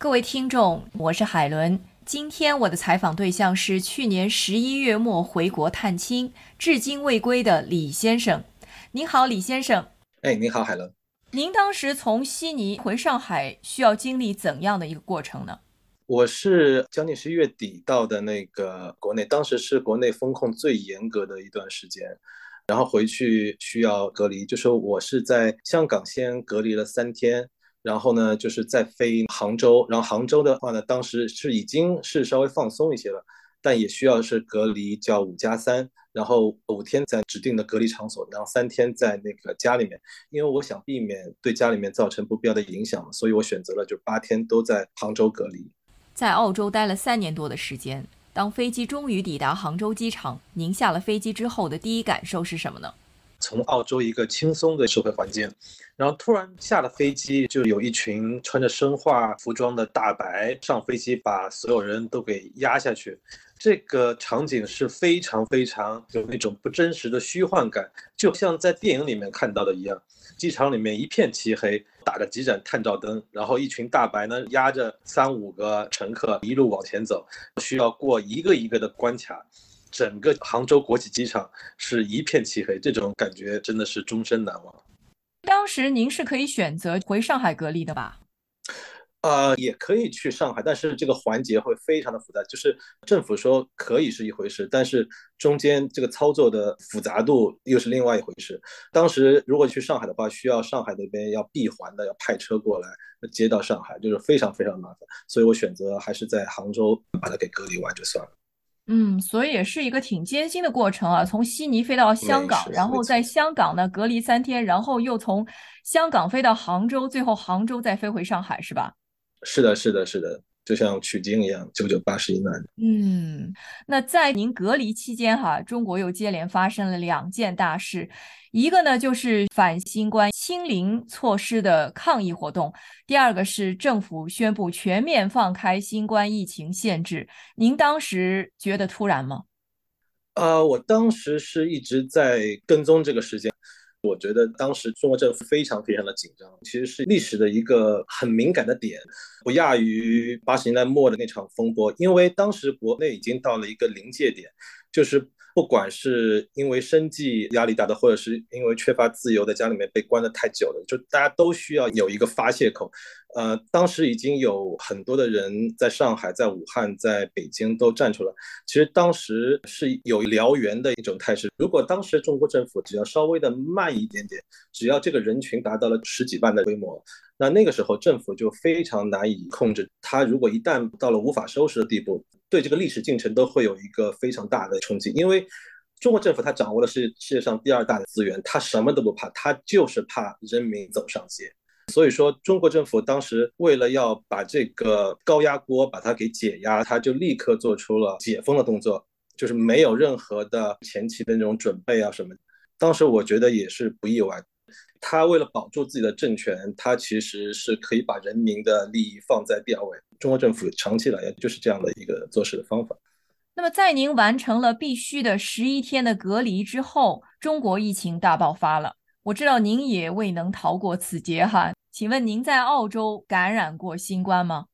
各位听众，我是海伦。今天我的采访对象是去年十一月末回国探亲，至今未归的李先生。您好，李先生。哎，您好，海伦。您当时从悉尼回上海需要经历怎样的一个过程呢？我是将近十一月底到的那个国内，当时是国内风控最严格的一段时间，然后回去需要隔离，就是我是在香港先隔离了三天，然后呢就是再飞杭州，然后杭州的话呢，当时是已经是稍微放松一些了。但也需要是隔离，叫五加三，然后五天在指定的隔离场所，然后三天在那个家里面。因为我想避免对家里面造成不必要的影响，所以我选择了就八天都在杭州隔离。在澳洲待了三年多的时间，当飞机终于抵达杭州机场，您下了飞机之后的第一感受是什么呢？从澳洲一个轻松的社会环境，然后突然下了飞机，就有一群穿着生化服装的大白上飞机，把所有人都给压下去。这个场景是非常非常有那种不真实的虚幻感，就像在电影里面看到的一样。机场里面一片漆黑，打着几盏探照灯，然后一群大白呢压着三五个乘客一路往前走，需要过一个一个的关卡。整个杭州国际机场是一片漆黑，这种感觉真的是终身难忘。当时您是可以选择回上海隔离的吧？呃，也可以去上海，但是这个环节会非常的复杂。就是政府说可以是一回事，但是中间这个操作的复杂度又是另外一回事。当时如果去上海的话，需要上海那边要闭环的，要派车过来接到上海，就是非常非常麻烦。所以我选择还是在杭州把它给隔离完就算了。嗯，所以也是一个挺艰辛的过程啊，从悉尼飞到香港，然后在香港呢隔离三天，然后又从香港飞到杭州，最后杭州再飞回上海，是吧？是的，是的，是的，就像取经一样，九九八十一难。嗯，那在您隔离期间哈，中国又接连发生了两件大事，一个呢就是反新冠清零措施的抗议活动，第二个是政府宣布全面放开新冠疫情限制。您当时觉得突然吗？呃，我当时是一直在跟踪这个事件。我觉得当时中国政府非常非常的紧张，其实是历史的一个很敏感的点，不亚于八十年代末的那场风波，因为当时国内已经到了一个临界点，就是不管是因为生计压力大的，或者是因为缺乏自由，在家里面被关的太久了，就大家都需要有一个发泄口。呃，当时已经有很多的人在上海、在武汉、在北京都站出来。其实当时是有燎原的一种态势。如果当时中国政府只要稍微的慢一点点，只要这个人群达到了十几万的规模，那那个时候政府就非常难以控制。他如果一旦到了无法收拾的地步，对这个历史进程都会有一个非常大的冲击。因为中国政府他掌握的是世界上第二大的资源，他什么都不怕，他就是怕人民走上街。所以说，中国政府当时为了要把这个高压锅把它给解压，他就立刻做出了解封的动作，就是没有任何的前期的那种准备啊什么。当时我觉得也是不意外，他为了保住自己的政权，他其实是可以把人民的利益放在第二位。中国政府长期以来就是这样的一个做事的方法。那么，在您完成了必须的十一天的隔离之后，中国疫情大爆发了。我知道您也未能逃过此劫哈。请问您在澳洲感染过新冠吗？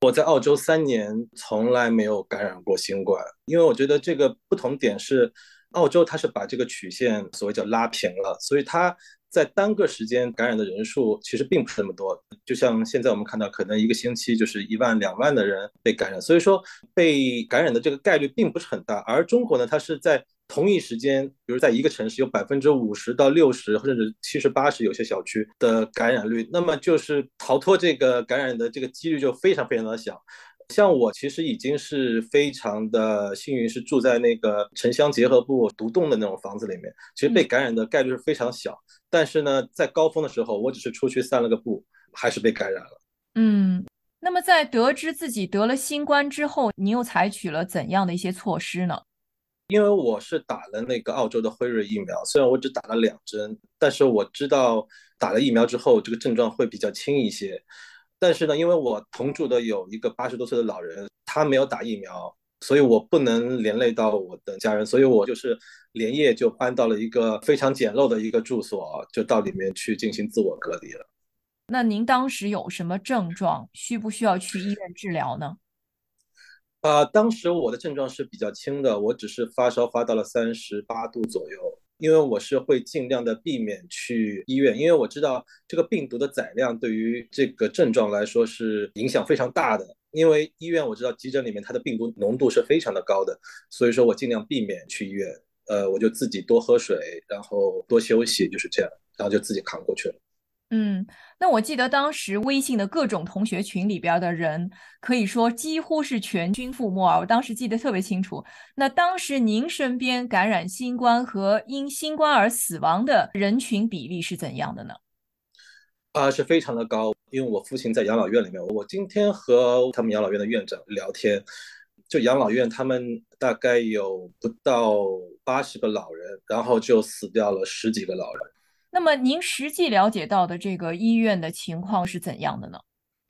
我在澳洲三年，从来没有感染过新冠。因为我觉得这个不同点是，澳洲它是把这个曲线所谓叫拉平了，所以它在单个时间感染的人数其实并不是那么多。就像现在我们看到，可能一个星期就是一万两万的人被感染，所以说被感染的这个概率并不是很大。而中国呢，它是在同一时间，比如在一个城市有百分之五十到六十，甚至七十八十，有些小区的感染率，那么就是逃脱这个感染的这个几率就非常非常的小。像我其实已经是非常的幸运，是住在那个城乡结合部独栋的那种房子里面，其实被感染的概率是非常小。但是呢，在高峰的时候，我只是出去散了个步，还是被感染了。嗯，那么在得知自己得了新冠之后，你又采取了怎样的一些措施呢？因为我是打了那个澳洲的辉瑞疫苗，虽然我只打了两针，但是我知道打了疫苗之后这个症状会比较轻一些。但是呢，因为我同住的有一个八十多岁的老人，他没有打疫苗，所以我不能连累到我的家人，所以我就是连夜就搬到了一个非常简陋的一个住所，就到里面去进行自我隔离了。那您当时有什么症状？需不需要去医院治疗呢？啊，当时我的症状是比较轻的，我只是发烧发到了三十八度左右。因为我是会尽量的避免去医院，因为我知道这个病毒的载量对于这个症状来说是影响非常大的。因为医院我知道急诊里面它的病毒浓度是非常的高的，所以说我尽量避免去医院。呃，我就自己多喝水，然后多休息，就是这样，然后就自己扛过去了。嗯，那我记得当时微信的各种同学群里边的人，可以说几乎是全军覆没啊！我当时记得特别清楚。那当时您身边感染新冠和因新冠而死亡的人群比例是怎样的呢？啊，是非常的高。因为我父亲在养老院里面，我今天和他们养老院的院长聊天，就养老院他们大概有不到八十个老人，然后就死掉了十几个老人。那么您实际了解到的这个医院的情况是怎样的呢？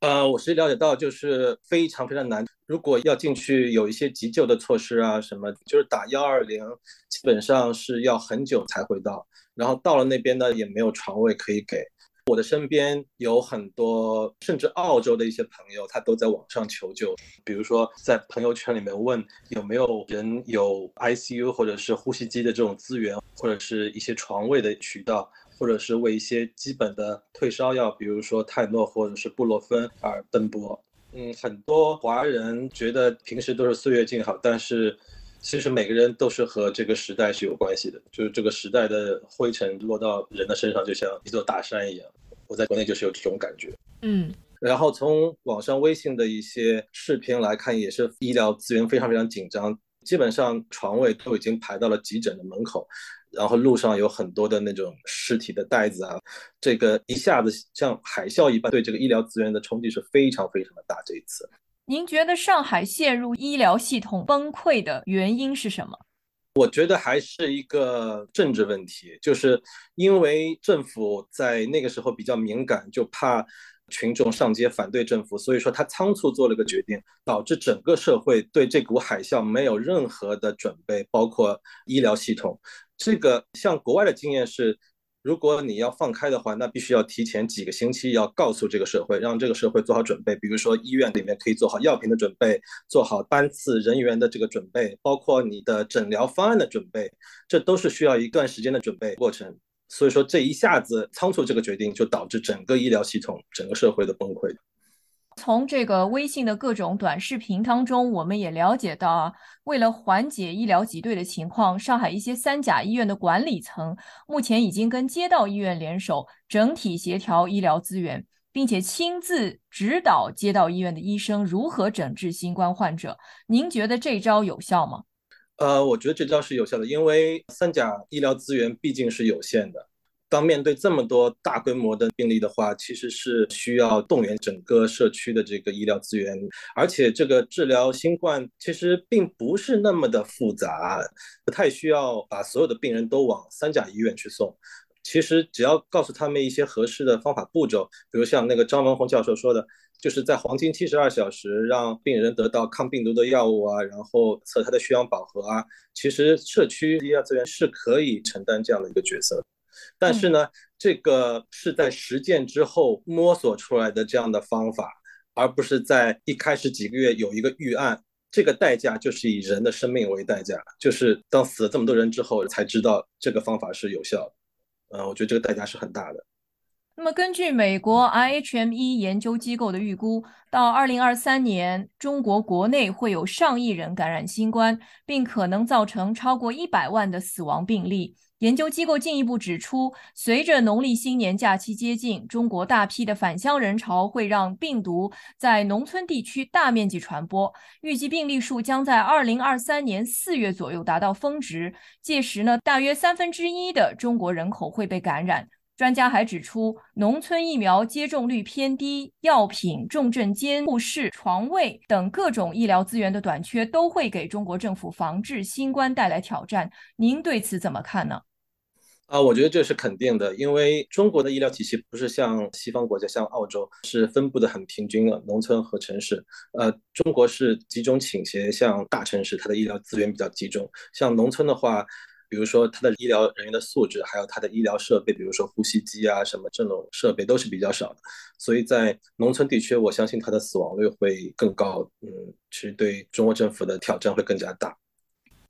呃，我实际了解到就是非常非常难。如果要进去有一些急救的措施啊，什么就是打幺二零，基本上是要很久才会到。然后到了那边呢，也没有床位可以给。我的身边有很多，甚至澳洲的一些朋友，他都在网上求救。比如说在朋友圈里面问有没有人有 ICU 或者是呼吸机的这种资源，或者是一些床位的渠道。或者是为一些基本的退烧药，比如说泰诺或者是布洛芬而奔波。嗯，很多华人觉得平时都是岁月静好，但是其实每个人都是和这个时代是有关系的，就是这个时代的灰尘落到人的身上，就像一座大山一样。我在国内就是有这种感觉。嗯，然后从网上微信的一些视频来看，也是医疗资源非常非常紧张，基本上床位都已经排到了急诊的门口。然后路上有很多的那种尸体的袋子啊，这个一下子像海啸一般，对这个医疗资源的冲击是非常非常的大。这一次，您觉得上海陷入医疗系统崩溃的原因是什么？我觉得还是一个政治问题，就是因为政府在那个时候比较敏感，就怕群众上街反对政府，所以说他仓促做了个决定，导致整个社会对这股海啸没有任何的准备，包括医疗系统。这个像国外的经验是，如果你要放开的话，那必须要提前几个星期要告诉这个社会，让这个社会做好准备。比如说医院里面可以做好药品的准备，做好班次人员的这个准备，包括你的诊疗方案的准备，这都是需要一段时间的准备过程。所以说这一下子仓促这个决定，就导致整个医疗系统、整个社会的崩溃。从这个微信的各种短视频当中，我们也了解到啊，为了缓解医疗挤兑的情况，上海一些三甲医院的管理层目前已经跟街道医院联手，整体协调医疗资源，并且亲自指导街道医院的医生如何诊治新冠患者。您觉得这招有效吗？呃，我觉得这招是有效的，因为三甲医疗资源毕竟是有限的。当面对这么多大规模的病例的话，其实是需要动员整个社区的这个医疗资源，而且这个治疗新冠其实并不是那么的复杂，不太需要把所有的病人都往三甲医院去送。其实只要告诉他们一些合适的方法步骤，比如像那个张文宏教授说的，就是在黄金七十二小时让病人得到抗病毒的药物啊，然后测他的血氧饱和啊，其实社区医疗资源是可以承担这样的一个角色。但是呢，这个是在实践之后摸索出来的这样的方法，而不是在一开始几个月有一个预案。这个代价就是以人的生命为代价，就是当死了这么多人之后，才知道这个方法是有效的。嗯，我觉得这个代价是很大的。那么，根据美国 IHME 研究机构的预估，到2023年，中国国内会有上亿人感染新冠，并可能造成超过一百万的死亡病例。研究机构进一步指出，随着农历新年假期接近，中国大批的返乡人潮会让病毒在农村地区大面积传播。预计病例数将在二零二三年四月左右达到峰值，届时呢，大约三分之一的中国人口会被感染。专家还指出，农村疫苗接种率偏低、药品、重症监护室、床位等各种医疗资源的短缺，都会给中国政府防治新冠带来挑战。您对此怎么看呢？啊，我觉得这是肯定的，因为中国的医疗体系不是像西方国家，像澳洲是分布的很平均的，农村和城市。呃，中国是集中倾斜向大城市，它的医疗资源比较集中。像农村的话，比如说他的医疗人员的素质，还有他的医疗设备，比如说呼吸机啊什么这种设备都是比较少的，所以在农村地区，我相信他的死亡率会更高。嗯，其实对中国政府的挑战会更加大。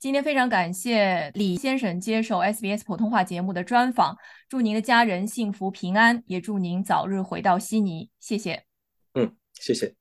今天非常感谢李先生接受 SBS 普通话节目的专访，祝您的家人幸福平安，也祝您早日回到悉尼。谢谢。嗯，谢谢。